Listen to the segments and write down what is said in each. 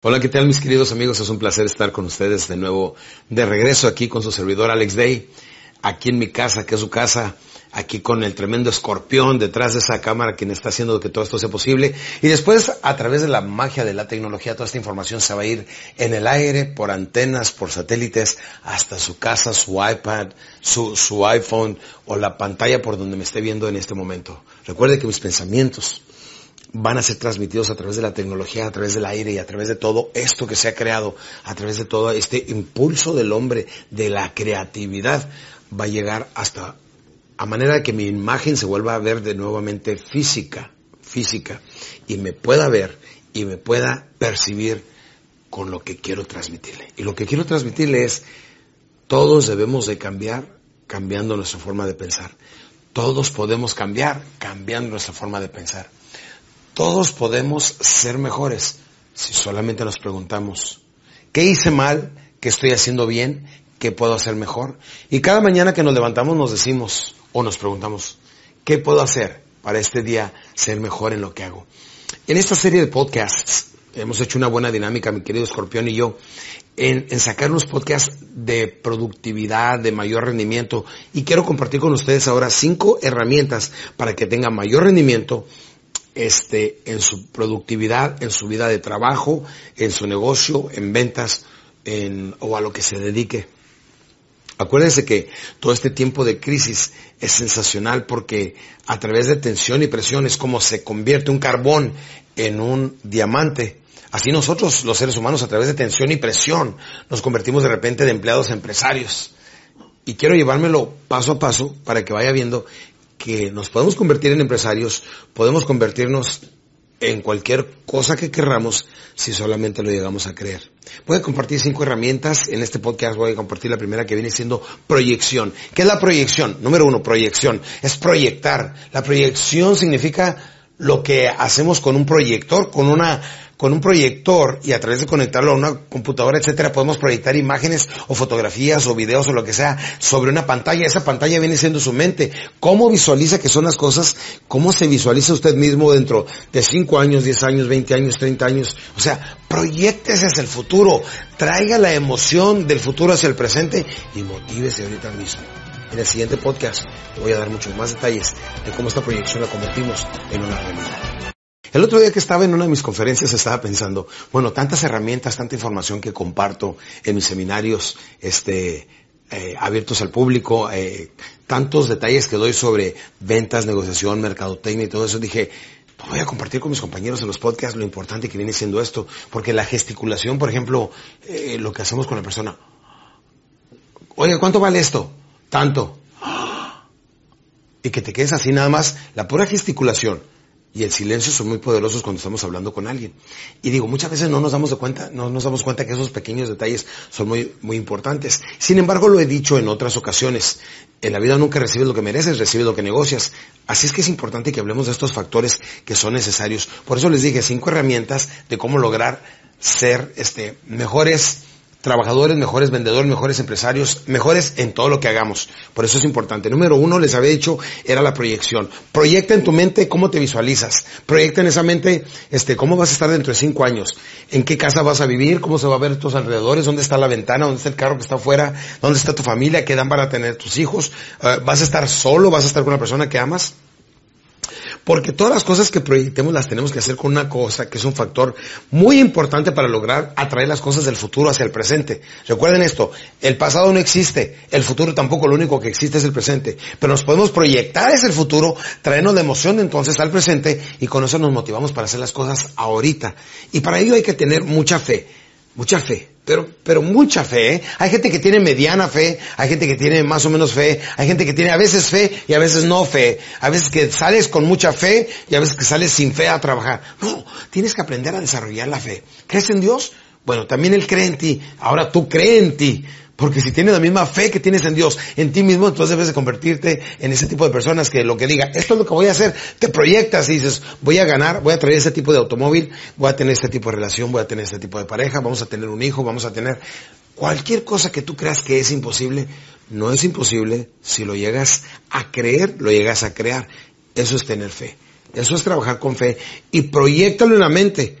Hola, ¿qué tal mis queridos amigos? Es un placer estar con ustedes de nuevo de regreso aquí con su servidor Alex Day, aquí en mi casa, que es su casa, aquí con el tremendo escorpión detrás de esa cámara quien está haciendo que todo esto sea posible. Y después, a través de la magia de la tecnología, toda esta información se va a ir en el aire, por antenas, por satélites, hasta su casa, su iPad, su, su iPhone o la pantalla por donde me esté viendo en este momento. Recuerde que mis pensamientos, van a ser transmitidos a través de la tecnología, a través del aire y a través de todo esto que se ha creado, a través de todo este impulso del hombre, de la creatividad, va a llegar hasta a manera que mi imagen se vuelva a ver de nuevamente física, física, y me pueda ver y me pueda percibir con lo que quiero transmitirle. Y lo que quiero transmitirle es, todos debemos de cambiar cambiando nuestra forma de pensar. Todos podemos cambiar cambiando nuestra forma de pensar. Todos podemos ser mejores si solamente nos preguntamos, ¿qué hice mal? ¿Qué estoy haciendo bien? ¿Qué puedo hacer mejor? Y cada mañana que nos levantamos nos decimos o nos preguntamos, ¿qué puedo hacer para este día ser mejor en lo que hago? En esta serie de podcasts hemos hecho una buena dinámica, mi querido Escorpión y yo, en, en, sacar unos podcasts de productividad, de mayor rendimiento. Y quiero compartir con ustedes ahora cinco herramientas para que tengan mayor rendimiento este, en su productividad, en su vida de trabajo, en su negocio, en ventas, en, o a lo que se dedique. Acuérdense que todo este tiempo de crisis es sensacional porque a través de tensión y presión es como se convierte un carbón en un diamante. Así nosotros, los seres humanos, a través de tensión y presión, nos convertimos de repente de empleados empresarios. Y quiero llevármelo paso a paso para que vaya viendo que nos podemos convertir en empresarios, podemos convertirnos en cualquier cosa que querramos si solamente lo llegamos a creer. Voy a compartir cinco herramientas. En este podcast voy a compartir la primera que viene siendo proyección. ¿Qué es la proyección? Número uno, proyección. Es proyectar. La proyección significa lo que hacemos con un proyector, con una con un proyector y a través de conectarlo a una computadora, etcétera, podemos proyectar imágenes o fotografías o videos o lo que sea sobre una pantalla. Esa pantalla viene siendo su mente. ¿Cómo visualiza que son las cosas? ¿Cómo se visualiza usted mismo dentro de 5 años, 10 años, 20 años, 30 años? O sea, proyectese hacia el futuro. Traiga la emoción del futuro hacia el presente y motívese ahorita mismo. En el siguiente podcast te voy a dar muchos más detalles de cómo esta proyección la convertimos en una realidad. El otro día que estaba en una de mis conferencias estaba pensando, bueno, tantas herramientas, tanta información que comparto en mis seminarios, este, eh, abiertos al público, eh, tantos detalles que doy sobre ventas, negociación, mercadotecnia y todo eso, dije, pues voy a compartir con mis compañeros en los podcasts lo importante que viene siendo esto, porque la gesticulación, por ejemplo, eh, lo que hacemos con la persona, oye, ¿cuánto vale esto? Tanto. Y que te quedes así nada más, la pura gesticulación y el silencio son muy poderosos cuando estamos hablando con alguien. Y digo, muchas veces no nos damos de cuenta, no nos damos cuenta que esos pequeños detalles son muy, muy importantes. Sin embargo, lo he dicho en otras ocasiones. En la vida nunca recibes lo que mereces, recibes lo que negocias. Así es que es importante que hablemos de estos factores que son necesarios. Por eso les dije cinco herramientas de cómo lograr ser, este, mejores, trabajadores, mejores vendedores, mejores empresarios, mejores en todo lo que hagamos. Por eso es importante. Número uno, les había dicho, era la proyección. Proyecta en tu mente cómo te visualizas. Proyecta en esa mente, este, cómo vas a estar dentro de cinco años. En qué casa vas a vivir, cómo se va a ver tus alrededores, dónde está la ventana, dónde está el carro que está afuera, dónde está tu familia, qué dan para tener tus hijos. Uh, vas a estar solo, vas a estar con una persona que amas. Porque todas las cosas que proyectemos las tenemos que hacer con una cosa que es un factor muy importante para lograr atraer las cosas del futuro hacia el presente. Recuerden esto, el pasado no existe, el futuro tampoco, lo único que existe es el presente. Pero nos podemos proyectar el futuro, traernos la emoción entonces al presente y con eso nos motivamos para hacer las cosas ahorita. Y para ello hay que tener mucha fe, mucha fe pero, pero mucha fe. ¿eh? Hay gente que tiene mediana fe, hay gente que tiene más o menos fe, hay gente que tiene a veces fe y a veces no fe. A veces que sales con mucha fe y a veces que sales sin fe a trabajar. No, tienes que aprender a desarrollar la fe. ¿Crees en Dios? Bueno, también Él cree en ti. Ahora tú crees en ti. Porque si tienes la misma fe que tienes en Dios, en ti mismo, entonces debes de convertirte en ese tipo de personas que lo que diga, esto es lo que voy a hacer, te proyectas y dices, voy a ganar, voy a traer este tipo de automóvil, voy a tener este tipo de relación, voy a tener este tipo de pareja, vamos a tener un hijo, vamos a tener cualquier cosa que tú creas que es imposible, no es imposible si lo llegas a creer, lo llegas a crear. Eso es tener fe. Eso es trabajar con fe y proyectalo en la mente.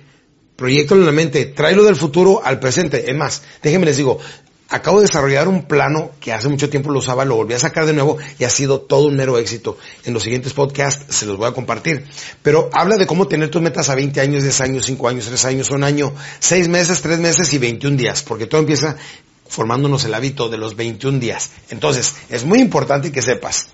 proyectalo en la mente, tráelo del futuro al presente. Es más, déjenme les digo, acabo de desarrollar un plano que hace mucho tiempo lo usaba, lo volví a sacar de nuevo y ha sido todo un mero éxito. En los siguientes podcasts se los voy a compartir. Pero habla de cómo tener tus metas a 20 años, 10 años, 5 años, 3 años, un año, 6 meses, 3 meses y 21 días, porque todo empieza formándonos el hábito de los 21 días. Entonces, es muy importante que sepas,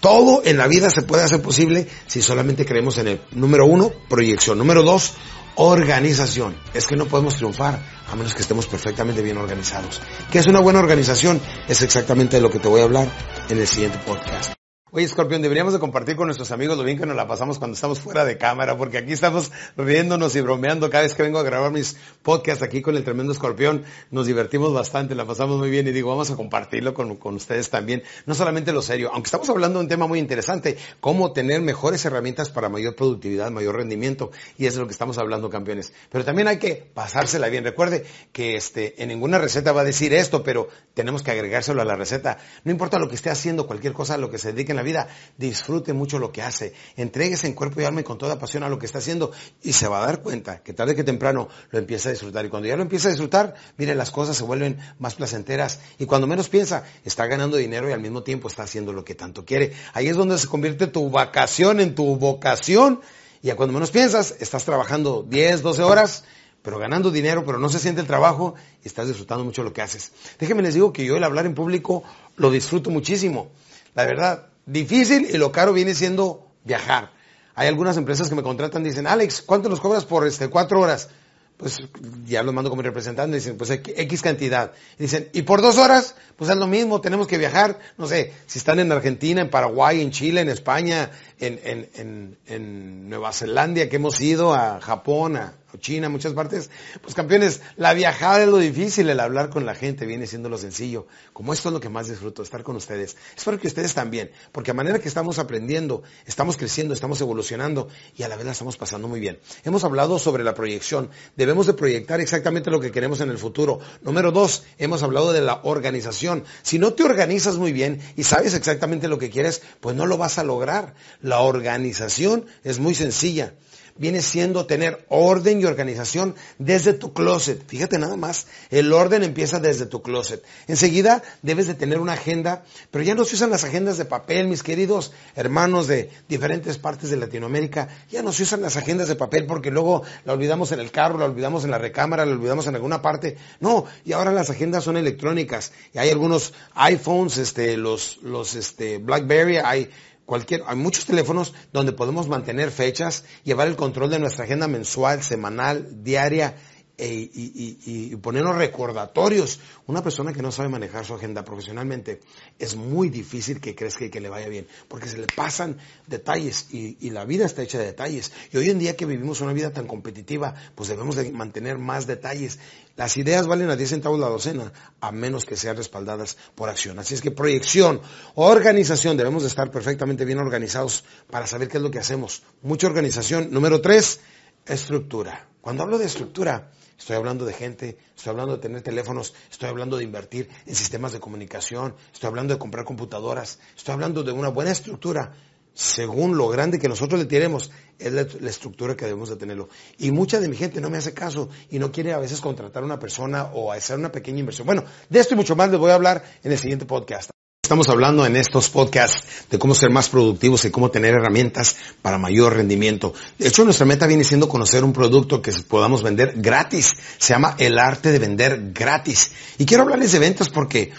todo en la vida se puede hacer posible si solamente creemos en el número uno, proyección. Número dos, organización. Es que no podemos triunfar a menos que estemos perfectamente bien organizados. ¿Qué es una buena organización? Es exactamente de lo que te voy a hablar en el siguiente podcast. Oye, Scorpion, deberíamos de compartir con nuestros amigos lo bien que nos la pasamos cuando estamos fuera de cámara, porque aquí estamos riéndonos y bromeando cada vez que vengo a grabar mis podcasts aquí con el tremendo Escorpión. Nos divertimos bastante, la pasamos muy bien y digo, vamos a compartirlo con, con ustedes también. No solamente lo serio, aunque estamos hablando de un tema muy interesante, cómo tener mejores herramientas para mayor productividad, mayor rendimiento, y eso es lo que estamos hablando, campeones. Pero también hay que pasársela bien. Recuerde que este, en ninguna receta va a decir esto, pero tenemos que agregárselo a la receta. No importa lo que esté haciendo, cualquier cosa lo que se dedique en la vida, disfrute mucho lo que hace, entreguese en cuerpo y alma y con toda pasión a lo que está haciendo y se va a dar cuenta que tarde que temprano lo empieza a disfrutar. Y cuando ya lo empieza a disfrutar, mire, las cosas se vuelven más placenteras y cuando menos piensa, está ganando dinero y al mismo tiempo está haciendo lo que tanto quiere. Ahí es donde se convierte tu vacación en tu vocación y a cuando menos piensas, estás trabajando 10, 12 horas pero ganando dinero, pero no se siente el trabajo y estás disfrutando mucho lo que haces. Déjenme les digo que yo el hablar en público lo disfruto muchísimo. La verdad, difícil y lo caro viene siendo viajar. Hay algunas empresas que me contratan y dicen, Alex, ¿cuánto nos cobras por este cuatro horas? Pues ya lo mando como representante, dicen, pues X cantidad. dicen, ¿y por dos horas? Pues es lo mismo, tenemos que viajar, no sé, si están en Argentina, en Paraguay, en Chile, en España, en, en, en, en Nueva Zelanda, que hemos ido a Japón, a, China, muchas partes, pues campeones, la viajada es lo difícil, el hablar con la gente viene siendo lo sencillo. Como esto es lo que más disfruto, estar con ustedes. Espero que ustedes también, porque a manera que estamos aprendiendo, estamos creciendo, estamos evolucionando y a la vez la estamos pasando muy bien. Hemos hablado sobre la proyección. Debemos de proyectar exactamente lo que queremos en el futuro. Número dos, hemos hablado de la organización. Si no te organizas muy bien y sabes exactamente lo que quieres, pues no lo vas a lograr. Organización es muy sencilla viene siendo tener orden y organización desde tu closet. Fíjate nada más, el orden empieza desde tu closet. Enseguida debes de tener una agenda, pero ya no se usan las agendas de papel, mis queridos hermanos de diferentes partes de Latinoamérica, ya no se usan las agendas de papel porque luego la olvidamos en el carro, la olvidamos en la recámara, la olvidamos en alguna parte. No, y ahora las agendas son electrónicas y hay algunos iPhones, este, los, los, este, BlackBerry, hay cualquier, hay muchos teléfonos donde podemos mantener fechas, llevar el control de nuestra agenda mensual, semanal, diaria, e, y, y, ponernos recordatorios. Una persona que no sabe manejar su agenda profesionalmente es muy difícil que crezca y que le vaya bien, porque se le pasan detalles y, la vida está hecha de detalles. Y hoy en día que vivimos una vida tan competitiva, pues debemos de mantener más detalles. Las ideas valen a 10 centavos la docena, a menos que sean respaldadas por acción. Así es que proyección, organización, debemos de estar perfectamente bien organizados para saber qué es lo que hacemos. Mucha organización. Número tres, estructura. Cuando hablo de estructura, Estoy hablando de gente, estoy hablando de tener teléfonos, estoy hablando de invertir en sistemas de comunicación, estoy hablando de comprar computadoras, estoy hablando de una buena estructura. Según lo grande que nosotros le tenemos, es la, estructura que debemos de tenerlo. Y mucha de mi gente no me hace caso y no quiere a veces contratar a una persona o hacer una pequeña inversión. Bueno, de esto y mucho más les voy a hablar en el siguiente podcast. Estamos hablando en estos podcasts de cómo ser más productivos y cómo tener herramientas para mayor rendimiento. De hecho, nuestra meta viene siendo conocer un producto que podamos vender gratis. Se llama el arte de vender gratis. Y quiero hablarles de ventas porque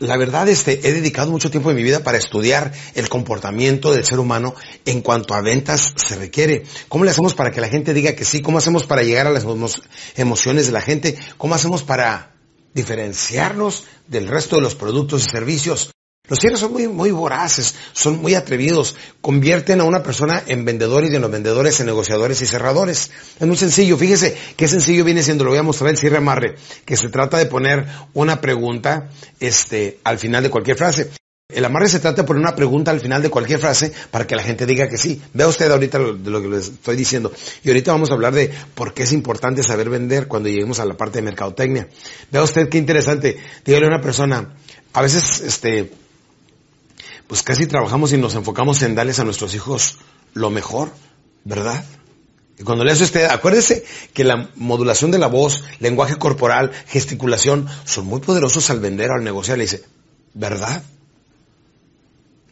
la verdad, este, he dedicado mucho tiempo de mi vida para estudiar el comportamiento del ser humano en cuanto a ventas se requiere. ¿Cómo le hacemos para que la gente diga que sí? ¿Cómo hacemos para llegar a las emociones de la gente? ¿Cómo hacemos para diferenciarnos del resto de los productos y servicios? Los cierres son muy, muy voraces, son muy atrevidos, convierten a una persona en vendedor y de los vendedores en negociadores y cerradores. Es muy sencillo, fíjese qué sencillo viene siendo, lo voy a mostrar el cierre amarre, que se trata de poner una pregunta, este, al final de cualquier frase. El amarre se trata de poner una pregunta al final de cualquier frase para que la gente diga que sí. Vea usted ahorita lo, de lo que les estoy diciendo. Y ahorita vamos a hablar de por qué es importante saber vender cuando lleguemos a la parte de mercadotecnia. Vea usted qué interesante. Dígale a una persona, a veces, este, pues casi trabajamos y nos enfocamos en darles a nuestros hijos lo mejor, ¿verdad? Y cuando le hace usted, acuérdese que la modulación de la voz, lenguaje corporal, gesticulación, son muy poderosos al vender o al negociar. Le dice, ¿verdad?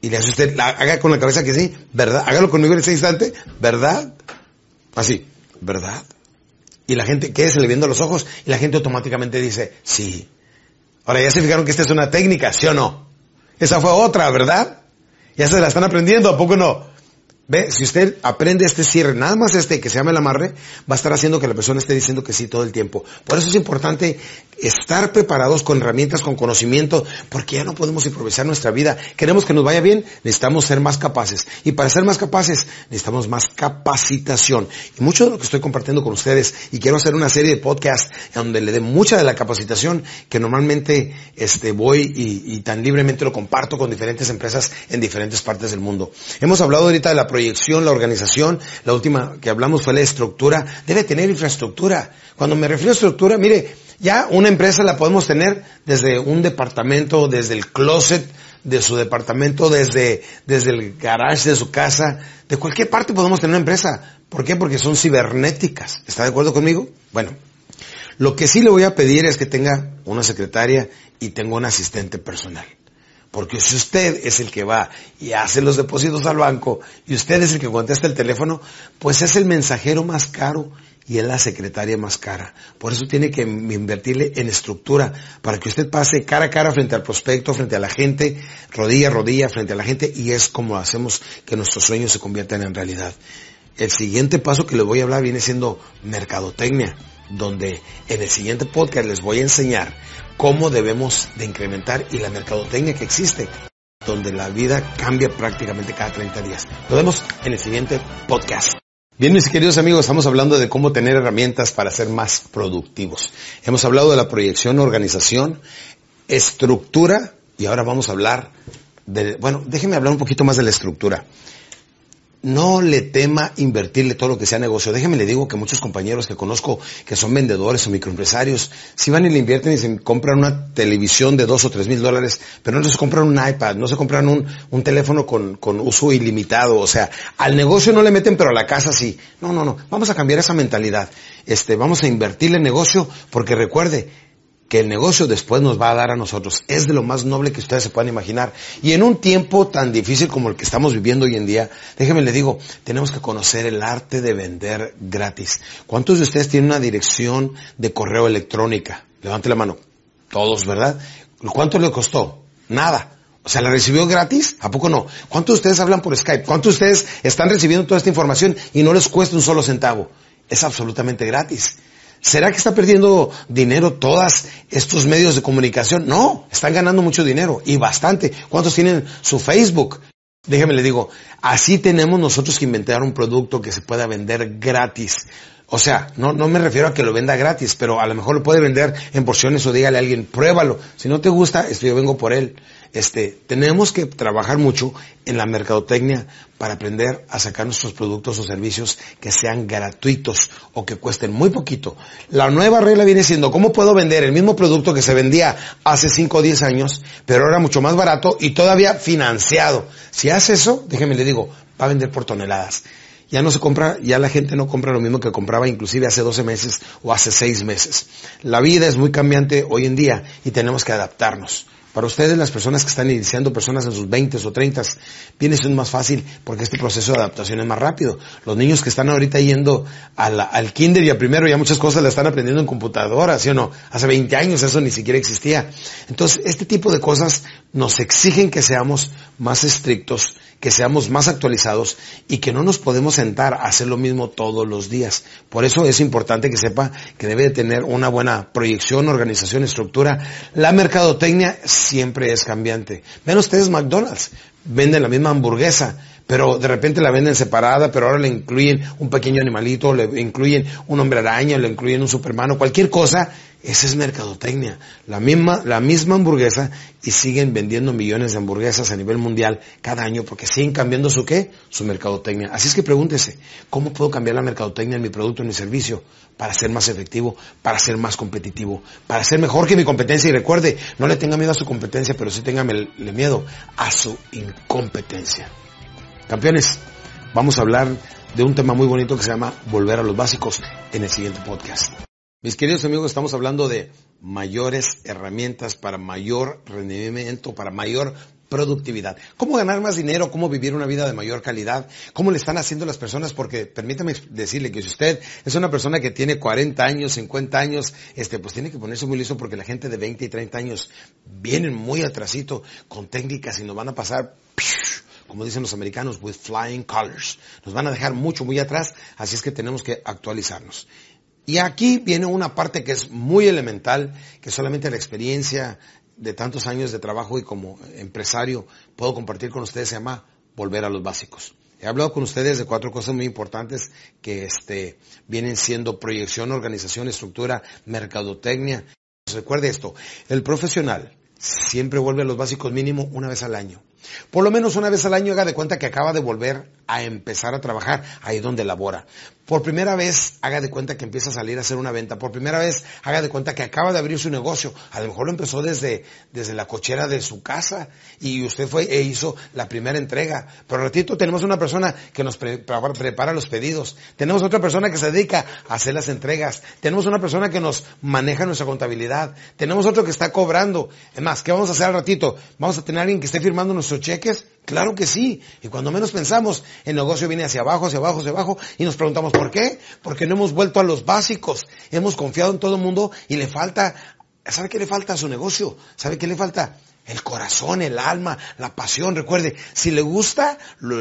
Y le hace usted, haga con la cabeza que sí, ¿verdad? Hágalo conmigo en ese instante, ¿verdad? Así, ¿verdad? Y la gente, se le viendo los ojos y la gente automáticamente dice, sí. Ahora ya se fijaron que esta es una técnica, ¿sí o no? Esa fue otra, ¿verdad? Ya se la están aprendiendo, ¿a poco no? Ve, si usted aprende este cierre, nada más este que se llama el amarre, va a estar haciendo que la persona esté diciendo que sí todo el tiempo. Por eso es importante estar preparados con herramientas, con conocimiento, porque ya no podemos improvisar nuestra vida. Queremos que nos vaya bien, necesitamos ser más capaces. Y para ser más capaces, necesitamos más capacitación. Y mucho de lo que estoy compartiendo con ustedes, y quiero hacer una serie de podcasts donde le dé mucha de la capacitación que normalmente este, voy y, y tan libremente lo comparto con diferentes empresas en diferentes partes del mundo. Hemos hablado ahorita de la proyección, la organización, la última que hablamos fue la estructura, debe tener infraestructura. Cuando me refiero a estructura, mire, ya una empresa la podemos tener desde un departamento, desde el closet de su departamento, desde, desde el garage de su casa, de cualquier parte podemos tener una empresa. ¿Por qué? Porque son cibernéticas. ¿Está de acuerdo conmigo? Bueno, lo que sí le voy a pedir es que tenga una secretaria y tenga un asistente personal. Porque si usted es el que va y hace los depósitos al banco y usted es el que contesta el teléfono, pues es el mensajero más caro y es la secretaria más cara. Por eso tiene que invertirle en estructura para que usted pase cara a cara frente al prospecto, frente a la gente, rodilla a rodilla frente a la gente y es como hacemos que nuestros sueños se conviertan en realidad. El siguiente paso que les voy a hablar viene siendo mercadotecnia, donde en el siguiente podcast les voy a enseñar cómo debemos de incrementar y la mercadotecnia que existe, donde la vida cambia prácticamente cada 30 días. Nos vemos en el siguiente podcast. Bien, mis queridos amigos, estamos hablando de cómo tener herramientas para ser más productivos. Hemos hablado de la proyección, organización, estructura y ahora vamos a hablar de, bueno, déjenme hablar un poquito más de la estructura no le tema invertirle todo lo que sea negocio. Déjeme le digo que muchos compañeros que conozco que son vendedores o microempresarios, si van y le invierten y se compran una televisión de dos o tres mil dólares, pero no se compran un iPad, no se compran un, un teléfono con, con, uso ilimitado. O sea, al negocio no le meten, pero a la casa sí. No, no, no. Vamos a cambiar esa mentalidad. Este, vamos a invertirle en negocio porque recuerde, que el negocio después nos va a dar a nosotros. Es de lo más noble que ustedes se puedan imaginar. Y en un tiempo tan difícil como el que estamos viviendo hoy en día, déjenme le digo, tenemos que conocer el arte de vender gratis. ¿Cuántos de ustedes tienen una dirección de correo electrónica? Levante la mano. Todos, ¿verdad? ¿Cuánto le costó? Nada. O sea, ¿la recibió gratis? ¿A poco no? ¿Cuántos de ustedes hablan por Skype? ¿Cuántos de ustedes están recibiendo toda esta información y no les cuesta un solo centavo? Es absolutamente gratis. ¿Será que está perdiendo dinero todos estos medios de comunicación? No, están ganando mucho dinero y bastante. ¿Cuántos tienen su Facebook? Déjeme le digo, así tenemos nosotros que inventar un producto que se pueda vender gratis. O sea, no, no me refiero a que lo venda gratis, pero a lo mejor lo puede vender en porciones o dígale a alguien, pruébalo. Si no te gusta, esto yo vengo por él. Este, tenemos que trabajar mucho en la mercadotecnia para aprender a sacar nuestros productos o servicios que sean gratuitos o que cuesten muy poquito. La nueva regla viene siendo cómo puedo vender el mismo producto que se vendía hace 5 o 10 años, pero ahora mucho más barato y todavía financiado. Si hace eso, déjeme le digo, va a vender por toneladas ya no se compra, ya la gente no compra lo mismo que compraba inclusive hace 12 meses o hace 6 meses. La vida es muy cambiante hoy en día y tenemos que adaptarnos. Para ustedes, las personas que están iniciando, personas en sus 20 o 30, viene siendo más fácil porque este proceso de adaptación es más rápido. Los niños que están ahorita yendo al kinder y a primero ya muchas cosas las están aprendiendo en computadora, ¿sí o no? Hace 20 años eso ni siquiera existía. Entonces, este tipo de cosas nos exigen que seamos más estrictos, que seamos más actualizados y que no nos podemos sentar a hacer lo mismo todos los días. Por eso es importante que sepa que debe de tener una buena proyección, organización, estructura. La mercadotecnia siempre es cambiante. Ven ustedes McDonald's, venden la misma hamburguesa, pero de repente la venden separada, pero ahora le incluyen un pequeño animalito, le incluyen un hombre araña, le incluyen un supermano, cualquier cosa esa es mercadotecnia. La misma, la misma hamburguesa y siguen vendiendo millones de hamburguesas a nivel mundial cada año porque siguen cambiando su qué? Su mercadotecnia. Así es que pregúntese, ¿cómo puedo cambiar la mercadotecnia en mi producto, en mi servicio? Para ser más efectivo, para ser más competitivo, para ser mejor que mi competencia. Y recuerde, no le tenga miedo a su competencia, pero sí tenga miedo a su incompetencia. Campeones, vamos a hablar de un tema muy bonito que se llama Volver a los básicos en el siguiente podcast. Mis queridos amigos, estamos hablando de mayores herramientas para mayor rendimiento, para mayor productividad. ¿Cómo ganar más dinero? ¿Cómo vivir una vida de mayor calidad? ¿Cómo le están haciendo las personas? Porque permítame decirle que si usted es una persona que tiene 40 años, 50 años, este, pues tiene que ponerse muy listo porque la gente de 20 y 30 años vienen muy atrasito con técnicas y nos van a pasar como dicen los americanos, with flying colors. Nos van a dejar mucho, muy atrás, así es que tenemos que actualizarnos. Y aquí viene una parte que es muy elemental, que solamente la experiencia de tantos años de trabajo y como empresario puedo compartir con ustedes, se llama volver a los básicos. He hablado con ustedes de cuatro cosas muy importantes que este, vienen siendo proyección, organización, estructura, mercadotecnia. Recuerde esto, el profesional siempre vuelve a los básicos mínimo una vez al año. Por lo menos una vez al año haga de cuenta que acaba de volver a empezar a trabajar ahí donde labora. Por primera vez haga de cuenta que empieza a salir a hacer una venta. Por primera vez haga de cuenta que acaba de abrir su negocio. A lo mejor lo empezó desde, desde la cochera de su casa y usted fue e hizo la primera entrega. Pero ratito tenemos una persona que nos prepara los pedidos. Tenemos otra persona que se dedica a hacer las entregas. Tenemos una persona que nos maneja nuestra contabilidad. Tenemos otro que está cobrando. Es más, ¿qué vamos a hacer al ratito? Vamos a tener alguien que esté firmando nuestros cheques. Claro que sí. Y cuando menos pensamos, el negocio viene hacia abajo, hacia abajo, hacia abajo, y nos preguntamos, ¿por qué? Porque no hemos vuelto a los básicos. Hemos confiado en todo el mundo y le falta, ¿sabe qué le falta a su negocio? ¿Sabe qué le falta? El corazón, el alma, la pasión. Recuerde, si le gusta,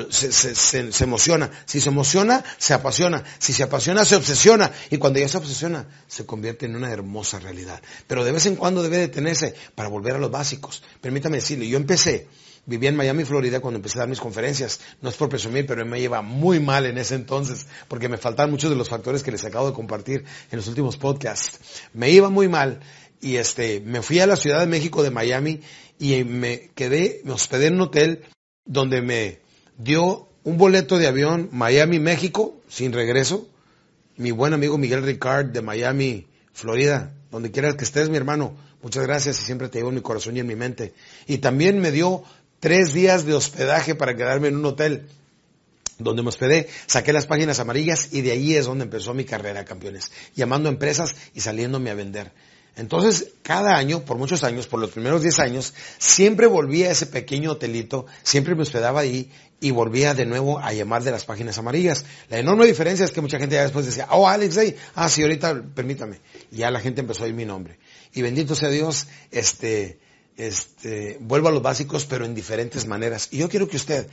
se, se, emociona. Si se emociona, se apasiona. Si se apasiona, se obsesiona. Y cuando ya se obsesiona, se convierte en una hermosa realidad. Pero de vez en cuando debe detenerse para volver a los básicos. Permítame decirle, yo empecé Vivía en Miami, Florida, cuando empecé a dar mis conferencias. No es por presumir, pero me iba muy mal en ese entonces, porque me faltaban muchos de los factores que les acabo de compartir en los últimos podcasts. Me iba muy mal y este, me fui a la Ciudad de México de Miami y me quedé, me hospedé en un hotel donde me dio un boleto de avión Miami, México, sin regreso. Mi buen amigo Miguel Ricard de Miami, Florida, donde quieras que estés, mi hermano. Muchas gracias y siempre te llevo en mi corazón y en mi mente. Y también me dio tres días de hospedaje para quedarme en un hotel donde me hospedé, saqué las páginas amarillas y de ahí es donde empezó mi carrera, campeones, llamando empresas y saliéndome a vender. Entonces, cada año, por muchos años, por los primeros 10 años, siempre volvía a ese pequeño hotelito, siempre me hospedaba ahí y volvía de nuevo a llamar de las páginas amarillas. La enorme diferencia es que mucha gente ya después decía, oh, Alex, hey, ah, sí, ahorita, permítame. Y ya la gente empezó a ir mi nombre. Y bendito sea Dios, este, este, vuelvo a los básicos, pero en diferentes maneras. Y yo quiero que usted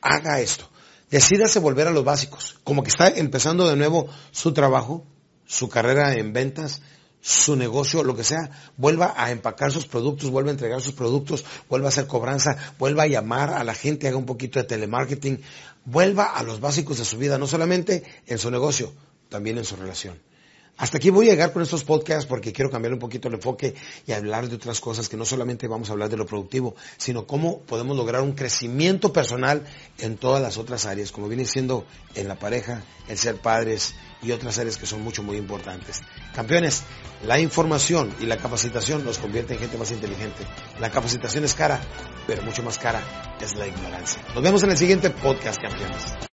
haga esto. Decídase volver a los básicos. Como que está empezando de nuevo su trabajo, su carrera en ventas, su negocio, lo que sea, vuelva a empacar sus productos, vuelva a entregar sus productos, vuelva a hacer cobranza, vuelva a llamar a la gente, haga un poquito de telemarketing, vuelva a los básicos de su vida, no solamente en su negocio, también en su relación. Hasta aquí voy a llegar con estos podcasts porque quiero cambiar un poquito el enfoque y hablar de otras cosas que no solamente vamos a hablar de lo productivo, sino cómo podemos lograr un crecimiento personal en todas las otras áreas, como viene siendo en la pareja, el ser padres y otras áreas que son mucho, muy importantes. Campeones, la información y la capacitación nos convierte en gente más inteligente. La capacitación es cara, pero mucho más cara es la ignorancia. Nos vemos en el siguiente podcast, campeones.